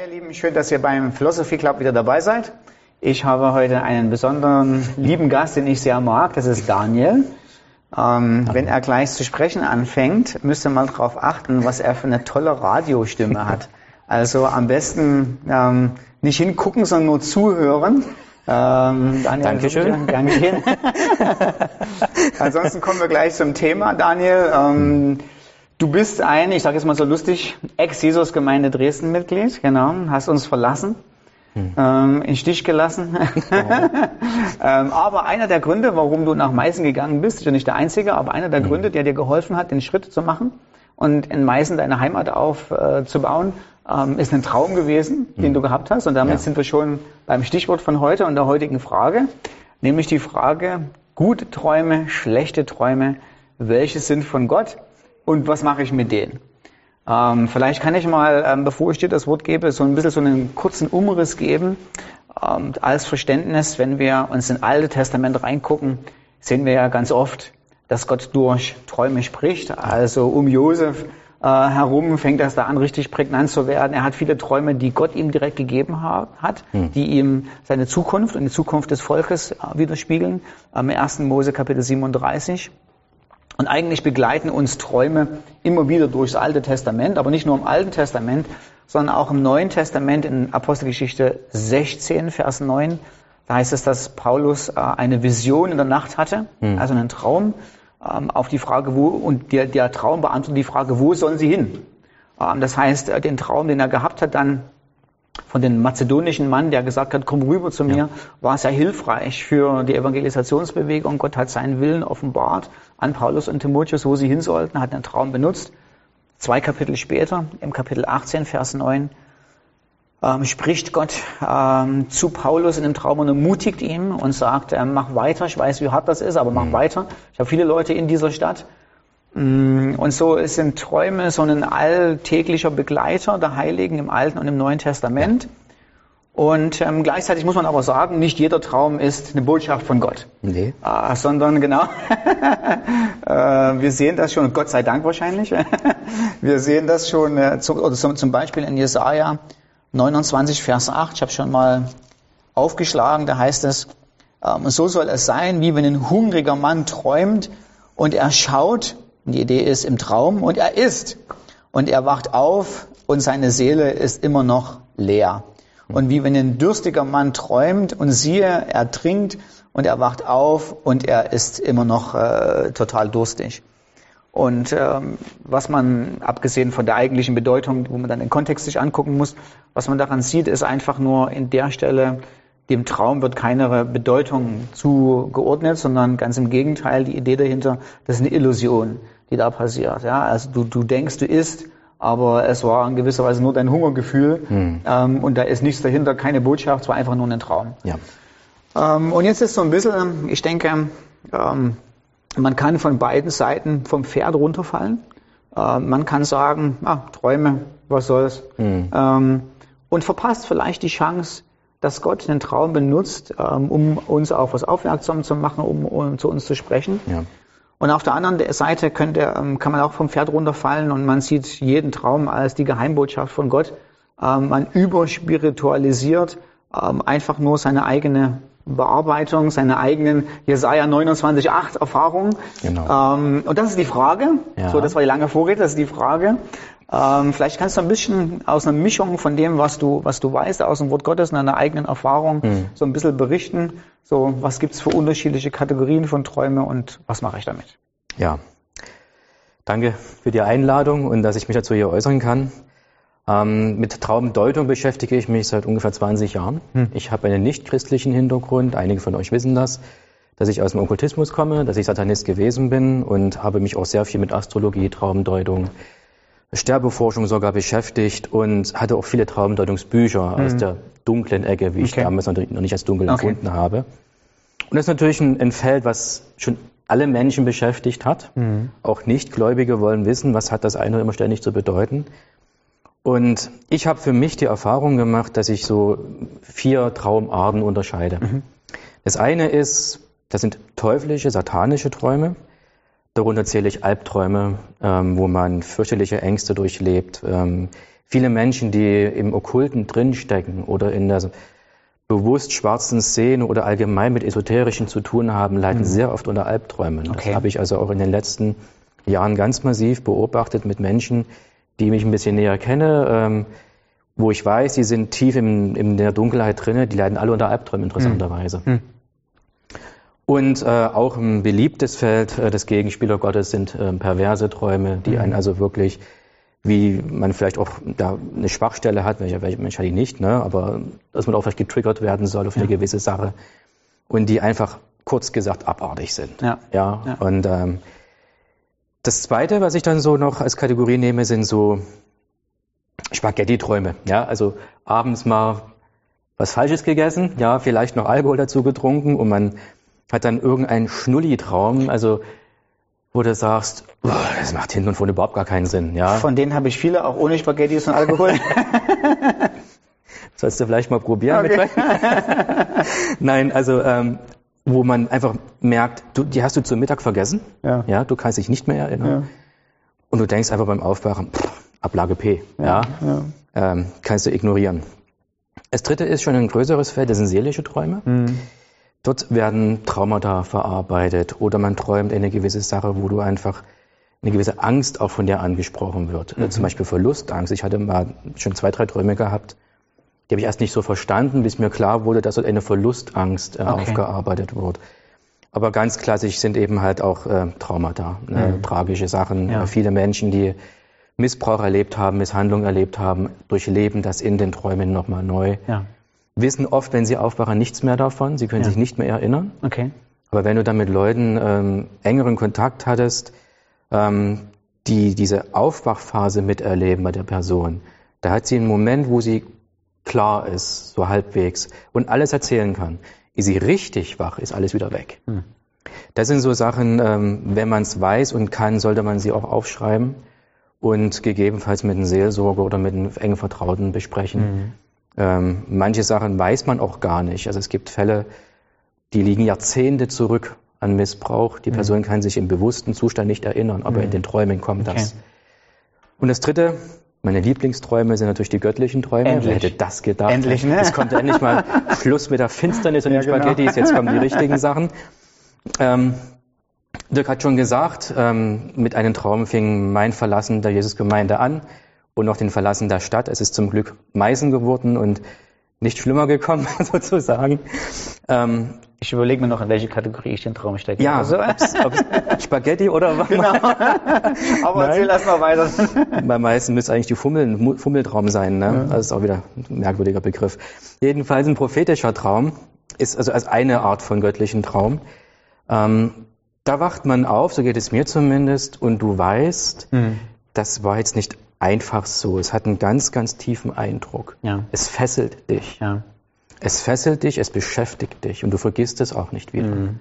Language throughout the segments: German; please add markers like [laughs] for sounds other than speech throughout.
ihr Lieben, schön, dass ihr beim Philosophy Club wieder dabei seid. Ich habe heute einen besonderen lieben Gast, den ich sehr mag, das ist Daniel. Ähm, wenn er gleich zu sprechen anfängt, müsst ihr mal darauf achten, was er für eine tolle Radiostimme hat. Also am besten ähm, nicht hingucken, sondern nur zuhören. Ähm, Daniel, Dankeschön. Dankeschön. [laughs] Ansonsten kommen wir gleich zum Thema, Daniel. Ähm, Du bist ein, ich sage jetzt mal so lustig, Ex-Jesus-Gemeinde Dresden-Mitglied, genau, hast uns verlassen, hm. ähm, in Stich gelassen. [laughs] ähm, aber einer der Gründe, warum du nach Meißen gegangen bist, ist ja nicht der einzige, aber einer der hm. Gründe, der dir geholfen hat, den Schritt zu machen und in Meißen deine Heimat aufzubauen, äh, ähm, ist ein Traum gewesen, hm. den du gehabt hast. Und damit ja. sind wir schon beim Stichwort von heute und der heutigen Frage, nämlich die Frage, gute Träume, schlechte Träume, welche sind von Gott? Und was mache ich mit denen? Ähm, vielleicht kann ich mal, ähm, bevor ich dir das Wort gebe, so ein bisschen so einen kurzen Umriss geben. Ähm, als Verständnis, wenn wir uns in Alte Testament reingucken, sehen wir ja ganz oft, dass Gott durch Träume spricht. Also um Josef äh, herum fängt das da an, richtig prägnant zu werden. Er hat viele Träume, die Gott ihm direkt gegeben hat, hm. die ihm seine Zukunft und die Zukunft des Volkes äh, widerspiegeln. Im 1. Mose Kapitel 37. Und eigentlich begleiten uns Träume immer wieder durchs Alte Testament, aber nicht nur im Alten Testament, sondern auch im Neuen Testament in Apostelgeschichte 16, Vers 9. Da heißt es, dass Paulus äh, eine Vision in der Nacht hatte, hm. also einen Traum, ähm, auf die Frage, wo, und der, der Traum beantwortet die Frage, wo sollen sie hin? Ähm, das heißt, äh, den Traum, den er gehabt hat, dann von dem mazedonischen Mann, der gesagt hat, komm rüber zu mir, ja. war sehr hilfreich für die Evangelisationsbewegung. Gott hat seinen Willen offenbart an Paulus und Timotheus, wo sie hin sollten, hat einen Traum benutzt. Zwei Kapitel später, im Kapitel 18, Vers 9, ähm, spricht Gott ähm, zu Paulus in dem Traum und ermutigt ihn und sagt, äh, mach weiter, ich weiß, wie hart das ist, aber mach mhm. weiter. Ich habe viele Leute in dieser Stadt. Mm, und so sind Träume so ein alltäglicher Begleiter der Heiligen im Alten und im Neuen Testament. Und ähm, gleichzeitig muss man aber sagen, nicht jeder Traum ist eine Botschaft von Gott. Nee. Äh, sondern genau, [laughs] äh, wir sehen das schon, Gott sei Dank wahrscheinlich, [laughs] wir sehen das schon äh, zum, oder zum, zum Beispiel in Jesaja 29, Vers 8, ich habe schon mal aufgeschlagen, da heißt es, ähm, so soll es sein, wie wenn ein hungriger Mann träumt und er schaut die Idee ist im Traum und er ist. Und er wacht auf und seine Seele ist immer noch leer. Und wie wenn ein dürstiger Mann träumt und siehe, er trinkt und er wacht auf und er ist immer noch äh, total durstig. Und ähm, was man, abgesehen von der eigentlichen Bedeutung, wo man dann den Kontext sich angucken muss, was man daran sieht, ist einfach nur in der Stelle, dem Traum wird keine Bedeutung zugeordnet, sondern ganz im Gegenteil, die Idee dahinter, das ist eine Illusion, die da passiert. Ja? Also du, du denkst, du isst, aber es war in gewisser Weise nur dein Hungergefühl hm. ähm, und da ist nichts dahinter, keine Botschaft, es war einfach nur ein Traum. Ja. Ähm, und jetzt ist so ein bisschen, ich denke, ähm, man kann von beiden Seiten vom Pferd runterfallen. Äh, man kann sagen, ah, Träume, was soll's. Hm. Ähm, und verpasst vielleicht die Chance, dass Gott den Traum benutzt, ähm, um uns auf was aufmerksam zu machen, um, um zu uns zu sprechen. Ja. Und auf der anderen Seite könnte, ähm, kann man auch vom Pferd runterfallen und man sieht jeden Traum als die Geheimbotschaft von Gott. Ähm, man überspiritualisiert einfach nur seine eigene Bearbeitung, seine eigenen Jesaja 29,8 Erfahrungen. Genau. und das ist die Frage. Ja. So, das war die lange Vorrede, das ist die Frage. Ähm, vielleicht kannst du ein bisschen aus einer Mischung von dem, was du, was du weißt, aus dem Wort Gottes und deiner eigenen Erfahrung, mhm. so ein bisschen berichten. So, was gibt's für unterschiedliche Kategorien von Träume und was mache ich damit? Ja, danke für die Einladung und dass ich mich dazu hier äußern kann. Ähm, mit Traumdeutung beschäftige ich mich seit ungefähr 20 Jahren. Hm. Ich habe einen nicht-christlichen Hintergrund, einige von euch wissen das, dass ich aus dem Okkultismus komme, dass ich Satanist gewesen bin und habe mich auch sehr viel mit Astrologie, Traumdeutung, Sterbeforschung sogar beschäftigt und hatte auch viele Traumdeutungsbücher mhm. aus der dunklen Ecke, wie ich okay. damals noch nicht als dunkel okay. empfunden habe. Und das ist natürlich ein, ein, Feld, was schon alle Menschen beschäftigt hat. Mhm. Auch Nichtgläubige wollen wissen, was hat das eine immer ständig zu bedeuten. Und ich habe für mich die Erfahrung gemacht, dass ich so vier Traumarten unterscheide. Mhm. Das eine ist, das sind teuflische, satanische Träume. Darunter zähle ich Albträume, ähm, wo man fürchterliche Ängste durchlebt, ähm, Viele Menschen, die im Okkulten drinstecken oder in der bewusst schwarzen Szene oder allgemein mit Esoterischen zu tun haben, leiden mhm. sehr oft unter Albträumen. Okay. Das habe ich also auch in den letzten Jahren ganz massiv beobachtet mit Menschen, die mich ein bisschen näher kenne, ähm, wo ich weiß, die sind tief in, in der Dunkelheit drinne, die leiden alle unter Albträumen interessanterweise. Mhm. Und äh, auch ein beliebtes Feld äh, des Gegenspieler Gottes sind äh, perverse Träume, die mhm. einen also wirklich, wie man vielleicht auch da eine Schwachstelle hat, welcher, welcher Mensch hat die nicht, ne? aber dass man auch vielleicht getriggert werden soll auf eine ja. gewisse Sache und die einfach kurz gesagt abartig sind. Ja. ja? ja. Und ähm, das Zweite, was ich dann so noch als Kategorie nehme, sind so Spaghetti-Träume. Ja, also abends mal was Falsches gegessen, ja, vielleicht noch Alkohol dazu getrunken und man hat dann irgendeinen Schnulli-Traum, also wo du sagst, oh, das macht hinten und vorne überhaupt gar keinen Sinn. Ja. Von denen habe ich viele, auch ohne Spaghettis und Alkohol. [laughs] Sollst du vielleicht mal probieren. Okay. [laughs] Nein, also ähm, wo man einfach merkt, du, die hast du zum Mittag vergessen. Ja. ja du kannst dich nicht mehr erinnern. Ja. Und du denkst einfach beim Aufwachen, pff, Ablage P. Ja. ja. Ähm, kannst du ignorieren. Das dritte ist schon ein größeres Feld, das sind seelische Träume. Mhm. Dort werden Traumata verarbeitet oder man träumt eine gewisse Sache, wo du einfach eine gewisse Angst auch von dir angesprochen wird. Mhm. Zum Beispiel Verlustangst. Ich hatte mal schon zwei, drei Träume gehabt, die habe ich erst nicht so verstanden, bis mir klar wurde, dass dort eine Verlustangst äh, okay. aufgearbeitet wird. Aber ganz klassisch sind eben halt auch äh, Traumata, ne? mhm. tragische Sachen. Ja. Viele Menschen, die Missbrauch erlebt haben, Misshandlung erlebt haben, durchleben das in den Träumen nochmal neu. Ja wissen oft, wenn sie aufwachen, nichts mehr davon. Sie können ja. sich nicht mehr erinnern. Okay. Aber wenn du dann mit Leuten ähm, engeren Kontakt hattest, ähm, die diese Aufwachphase miterleben bei der Person, da hat sie einen Moment, wo sie klar ist, so halbwegs, und alles erzählen kann. Ist sie richtig wach, ist alles wieder weg. Hm. Das sind so Sachen, ähm, wenn man es weiß und kann, sollte man sie auch aufschreiben und gegebenenfalls mit einem Seelsorger oder mit einem engen Vertrauten besprechen. Mhm ähm, manche Sachen weiß man auch gar nicht. Also es gibt Fälle, die liegen Jahrzehnte zurück an Missbrauch. Die mhm. Person kann sich im bewussten Zustand nicht erinnern, aber mhm. in den Träumen kommt okay. das. Und das Dritte, meine Lieblingsträume sind natürlich die göttlichen Träume. Endlich. Wer hätte das gedacht? Endlich, ne? Es kommt endlich mal Schluss mit der Finsternis und ja, den genau. Spaghettis. Jetzt kommen die richtigen Sachen. Ähm, Dirk hat schon gesagt, ähm, mit einem Traum fing mein Verlassen der Jesusgemeinde an und noch den Verlassen der Stadt. Es ist zum Glück Meißen geworden und nicht schlimmer gekommen, [laughs] sozusagen. Ähm, ich überlege mir noch, in welche Kategorie ich den Traum stecke. Ja, also, [laughs] ob's, ob's Spaghetti oder was? Genau. [laughs] Aber erzähl erst mal weiter. [laughs] Bei meisten müsste eigentlich die Fummel, Fummeltraum sein. Ne? Ja. Das ist auch wieder ein merkwürdiger Begriff. Jedenfalls ein prophetischer Traum ist also als eine Art von göttlichen Traum. Ähm, da wacht man auf, so geht es mir zumindest, und du weißt, mhm. das war jetzt nicht einfach so. Es hat einen ganz, ganz tiefen Eindruck. Ja. Es fesselt dich. Ja. Es fesselt dich, es beschäftigt dich und du vergisst es auch nicht wieder. Mhm.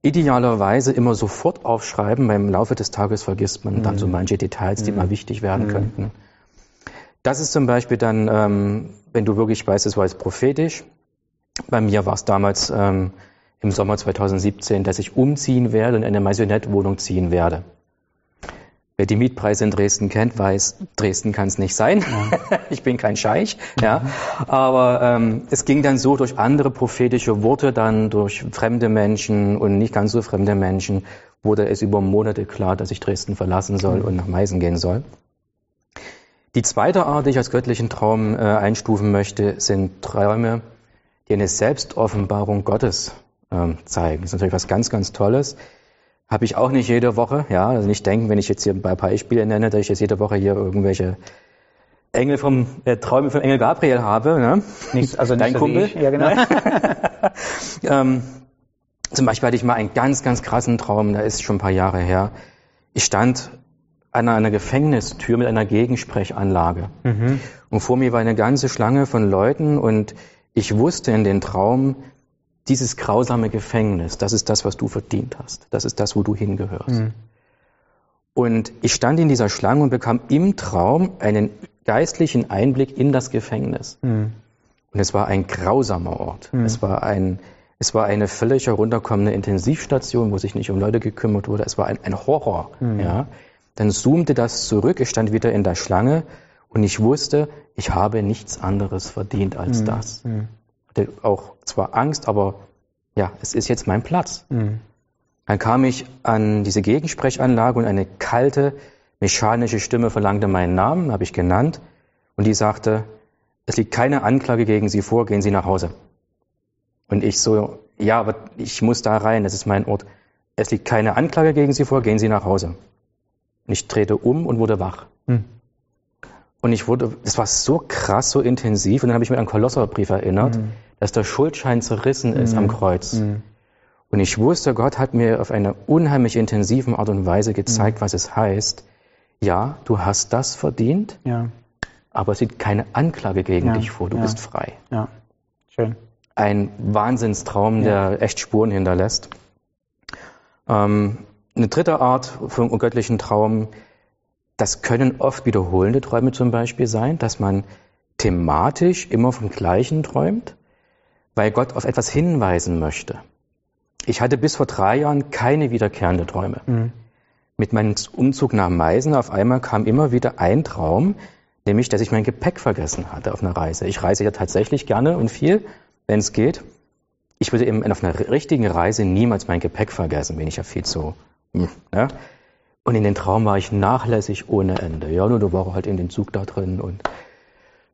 Idealerweise immer sofort aufschreiben, weil im Laufe des Tages vergisst man mhm. dann so mhm. manche Details, die mhm. mal wichtig werden mhm. könnten. Das ist zum Beispiel dann, ähm, wenn du wirklich weißt, es war jetzt prophetisch. Bei mir war es damals ähm, im Sommer 2017, dass ich umziehen werde und in eine Maisonette-Wohnung ziehen werde. Wer die Mietpreise in Dresden kennt, weiß, Dresden kann es nicht sein. Ja. [laughs] ich bin kein Scheich. Ja. Aber ähm, es ging dann so durch andere prophetische Worte, dann durch fremde Menschen und nicht ganz so fremde Menschen, wurde es über Monate klar, dass ich Dresden verlassen soll mhm. und nach Meißen gehen soll. Die zweite Art, die ich als göttlichen Traum äh, einstufen möchte, sind Träume, die eine Selbstoffenbarung Gottes äh, zeigen. Das ist natürlich was ganz, ganz Tolles. Habe ich auch nicht jede Woche, ja. Also nicht denken, wenn ich jetzt hier ein paar Beispiele nenne, dass ich jetzt jede Woche hier irgendwelche Engel vom, äh, Träume vom Engel Gabriel habe, ne? Nicht, also nicht Dein so Kumpel. Ja, genau. [laughs] ähm, zum Beispiel hatte ich mal einen ganz, ganz krassen Traum, der ist schon ein paar Jahre her. Ich stand an einer Gefängnistür mit einer Gegensprechanlage. Mhm. Und vor mir war eine ganze Schlange von Leuten und ich wusste in den Traum, dieses grausame Gefängnis, das ist das, was du verdient hast. Das ist das, wo du hingehörst. Mhm. Und ich stand in dieser Schlange und bekam im Traum einen geistlichen Einblick in das Gefängnis. Mhm. Und es war ein grausamer Ort. Mhm. Es war ein, es war eine völlig herunterkommende Intensivstation, wo sich nicht um Leute gekümmert wurde. Es war ein, ein Horror. Mhm. Ja. Dann zoomte das zurück. Ich stand wieder in der Schlange Und ich wusste, ich habe nichts anderes verdient als Mhm. das. Hatte auch zwar Angst, aber ja, es ist jetzt mein Platz. Mhm. Dann kam ich an diese Gegensprechanlage und eine kalte, mechanische Stimme verlangte meinen Namen, habe ich genannt, und die sagte, es liegt keine Anklage gegen Sie vor, gehen Sie nach Hause. Und ich so, ja, aber ich muss da rein, das ist mein Ort. Es liegt keine Anklage gegen Sie vor, gehen Sie nach Hause. Und ich drehte um und wurde wach. Mhm. Und ich wurde, es war so krass, so intensiv, und dann habe ich mich an den Kolosserbrief erinnert, Mhm. dass der Schuldschein zerrissen ist am Kreuz. Mhm. Und ich wusste, Gott hat mir auf eine unheimlich intensive Art und Weise gezeigt, was es heißt. Ja, du hast das verdient, Ja, aber es liegt keine Anklage gegen Ja, dich vor. Du ja. bist frei. ja. Schön. Ein Wahnsinnstraum, der echt Spuren hinterlässt. Ähm, eine dritte Art von göttlichen Traum, das können oft wiederholende Träume zum Beispiel sein, dass man thematisch immer vom Gleichen träumt, weil Gott auf etwas hinweisen möchte. Ich hatte bis vor drei Jahren keine wiederkehrende Träume. Mhm. Mit meinem Umzug nach Meißen auf einmal kam immer wieder ein Traum, nämlich, dass ich mein Gepäck vergessen hatte auf einer Reise. Ich reise ja tatsächlich gerne und viel, wenn es geht. Ich würde eben auf einer richtigen Reise niemals mein Gepäck vergessen, bin ich ja viel zu. Ja? Und in den Traum war ich nachlässig ohne Ende. Ja, nur da war halt in den Zug da drin und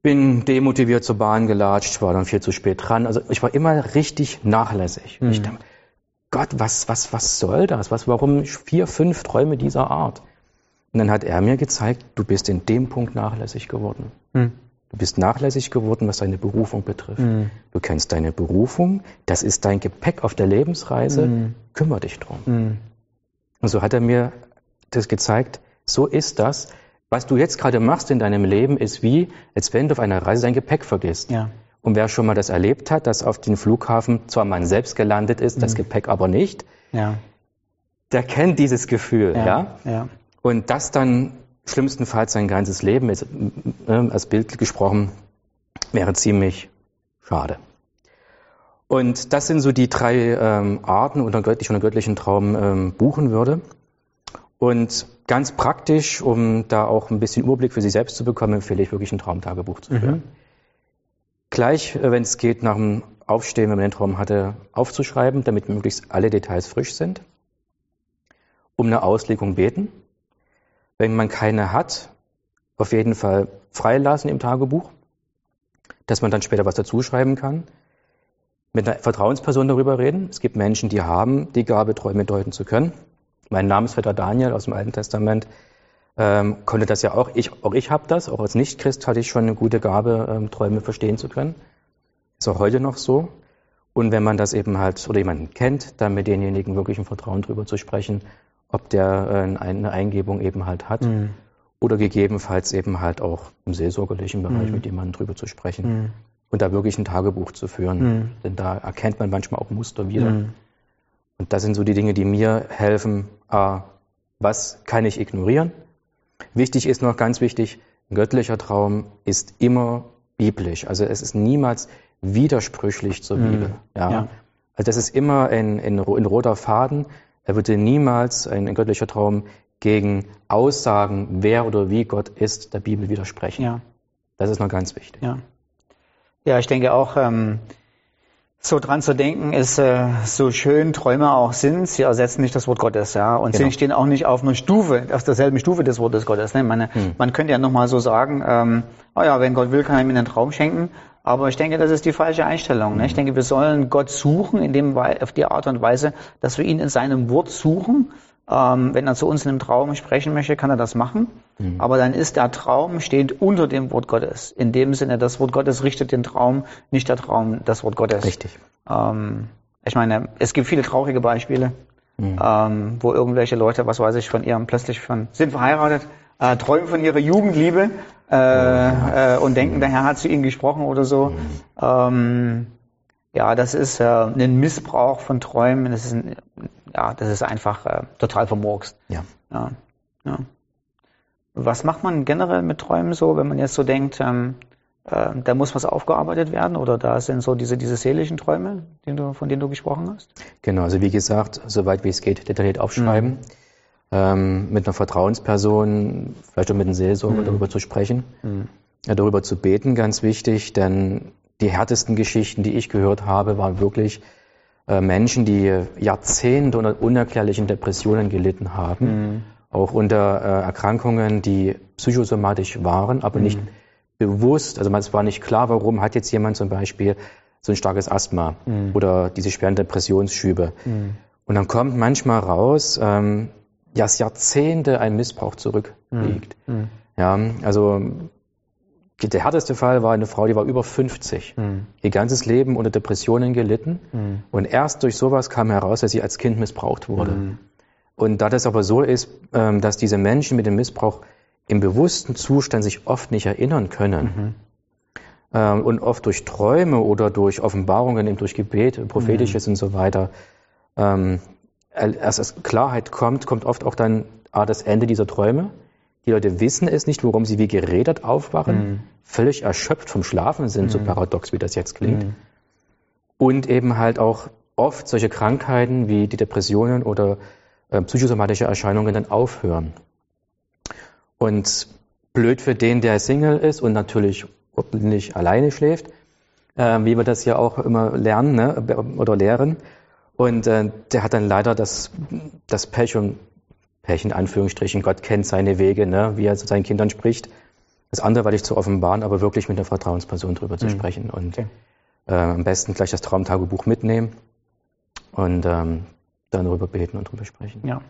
bin demotiviert zur Bahn gelatscht, war dann viel zu spät dran. Also ich war immer richtig nachlässig. Und Ich dachte, Gott, was, was, was soll das? Was, warum vier, fünf Träume dieser Art? Und dann hat er mir gezeigt, du bist in dem Punkt nachlässig geworden. Mhm. Du bist nachlässig geworden, was deine Berufung betrifft. Mhm. Du kennst deine Berufung, das ist dein Gepäck auf der Lebensreise, Mhm. kümmere dich drum. Mhm. Und so hat er mir das gezeigt, so ist das. Was du jetzt gerade machst in deinem Leben, ist wie, als wenn du auf einer Reise dein Gepäck vergisst. Ja. Und wer schon mal das erlebt hat, dass auf dem Flughafen zwar man selbst gelandet ist, Mhm. das Gepäck aber nicht, Ja. der kennt dieses Gefühl, ja. Ja. Und das dann schlimmstenfalls sein ganzes Leben, ist, äh, als Bild gesprochen, wäre ziemlich schade. Und das sind so die drei ähm, Arten, unter die ich unter göttlichen Traum ähm, buchen würde. Und ganz praktisch, um da auch ein bisschen Überblick für sich selbst zu bekommen, empfehle ich wirklich ein Traumtagebuch zu führen. Gleich, äh, wenn es geht, nach dem Aufstehen, wenn man den Traum hatte, aufzuschreiben, damit möglichst alle Details frisch sind. Um eine Auslegung beten. Wenn man keine hat, auf jeden Fall freilassen im Tagebuch, dass man dann später was dazuschreiben kann. Mit einer Vertrauensperson darüber reden. Es gibt Menschen, die haben die Gabe, Träume deuten zu können. Mein Namensvetter Daniel aus dem Alten Testament ähm, konnte das ja auch. Ich, auch ich habe das. Auch als Nichtchrist hatte ich schon eine gute Gabe, ähm, Träume verstehen zu können. Ist auch heute noch so. Und wenn man das eben halt oder jemanden kennt, dann mit denjenigen wirklich im Vertrauen drüber zu sprechen, ob der äh, eine Eingebung eben halt hat Mhm. oder gegebenenfalls eben halt auch im seelsorgerlichen Bereich Mhm. mit jemandem drüber zu sprechen Mhm. und da wirklich ein Tagebuch zu führen. Mhm. Denn da erkennt man manchmal auch Muster wieder. Und das sind so die Dinge, die mir helfen. A, was kann ich ignorieren? Wichtig ist noch ganz wichtig, ein göttlicher Traum ist immer biblisch. Also es ist niemals widersprüchlich zur Mhm. Bibel. Ja. Ja. Also das ist immer ein, ein, ein roter Faden. Er würde niemals ein, ein göttlicher Traum gegen Aussagen, wer oder wie Gott ist, der Bibel widersprechen. Ja. Das ist noch ganz wichtig. Ja. Ja, ich denke auch, ähm, so dran zu denken ist äh, so schön Träume auch sind, sie ersetzen nicht das Wort Gottes, ja, und Genau. sie stehen auch nicht auf einer Stufe, auf derselben Stufe des Wortes Gottes. Ne? Meine, Hm. Man könnte ja nochmal so sagen, ähm, oh ja, wenn Gott will, kann er mir einen Traum schenken, aber ich denke, das ist die falsche Einstellung. Ne? Ich denke, wir sollen Gott suchen in dem auf die Art und Weise, dass wir ihn in seinem Wort suchen. Ähm, wenn er zu uns in einem Traum sprechen möchte, kann er das machen. Aber dann ist der Traum steht unter dem Wort Gottes. In dem Sinne, das Wort Gottes richtet den Traum, nicht der Traum das Wort Gottes. Richtig. Ähm, ich meine, es gibt viele traurige Beispiele, Mhm. ähm, wo irgendwelche Leute, was weiß ich, von ihrem plötzlich von sind verheiratet, äh, träumen von ihrer Jugendliebe äh, äh, und denken, der Herr hat zu ihnen gesprochen oder so. Ähm, ja, das ist äh, ein Missbrauch von Träumen. Das ist, ein, ja, das ist einfach äh, total vermurkst. Ja. Ja, ja. Was macht man generell mit Träumen so, wenn man jetzt so denkt, ähm, äh, da muss was aufgearbeitet werden oder da sind so diese, diese seelischen Träume, du, von denen du gesprochen hast? Genau, also wie gesagt, soweit wie es geht, detailliert aufschreiben. ähm, mit einer Vertrauensperson, vielleicht auch mit einem Seelsorger mhm. darüber zu sprechen, mhm. ja, darüber zu beten, ganz wichtig, denn die härtesten Geschichten, die ich gehört habe, waren wirklich äh, Menschen, die Jahrzehnte unter unerklärlichen Depressionen gelitten haben, mhm. Auch unter äh, Erkrankungen, die psychosomatisch waren, aber nicht mhm. bewusst, also es war nicht klar, warum hat jetzt jemand zum Beispiel so ein starkes Asthma mhm. oder diese schweren Depressionsschübe. Mhm. Und dann kommt manchmal raus, ähm, dass Jahrzehnte ein Missbrauch zurückliegt. Mhm. mhm. Ja, also der härteste Fall war eine Frau, die war über 50, mhm. ihr ganzes Leben unter Depressionen gelitten mhm. und erst durch sowas kam heraus, dass sie als Kind missbraucht wurde. Mhm. Und da das aber so ist, ähm, dass diese Menschen mit dem Missbrauch im bewussten Zustand sich oft nicht erinnern können mhm. ähm, und oft durch Träume oder durch Offenbarungen, eben durch Gebet, prophetisches mhm. und so weiter, ähm, als Klarheit kommt, kommt oft auch dann ah, das Ende dieser Träume die Leute wissen es nicht, worum sie wie geredet aufwachen, mhm. völlig erschöpft vom Schlafen sind, mhm. so paradox wie das jetzt klingt. Mhm. Und eben halt auch oft solche Krankheiten wie die Depressionen oder psychosomatische Erscheinungen dann aufhören. Und blöd für den, der Single ist und natürlich ordentlich alleine schläft, äh, wie wir das ja auch immer lernen ne, oder lehren. Und äh, der hat dann leider das, das Pech und Pech in Anführungsstrichen, Gott kennt seine Wege, ne, wie er zu seinen Kindern spricht. Das andere weil ich zu offenbaren, aber wirklich mit einer Vertrauensperson drüber zu mhm. sprechen und okay. äh, am besten gleich das Traumtagebuch mitnehmen und ähm, dann darüber beten und drüber sprechen. Ja.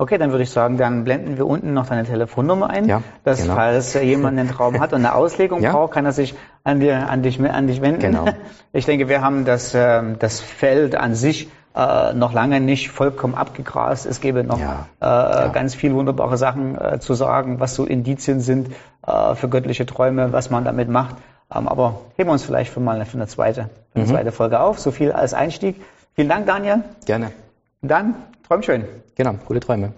Okay, dann würde ich sagen, dann blenden wir unten noch deine Telefonnummer ein, ja, dass genau. falls jemand einen Traum hat und eine Auslegung [laughs] ja. braucht, kann er sich an, dir, an, dich, an dich wenden. Genau. [laughs] Ich denke, wir haben das, ähm, das Feld an sich äh, noch lange nicht vollkommen abgegrast. Es gäbe noch ja, äh, ganz viele wunderbare Sachen äh, zu sagen, was so Indizien sind äh, für göttliche Träume, was man damit macht. Ähm, aber heben wir uns vielleicht für mal für eine zweite, für eine mhm. zweite Folge auf. So viel als Einstieg. Vielen Dank, Daniel. Gerne. Dann träum schön. Genau, gute Träume.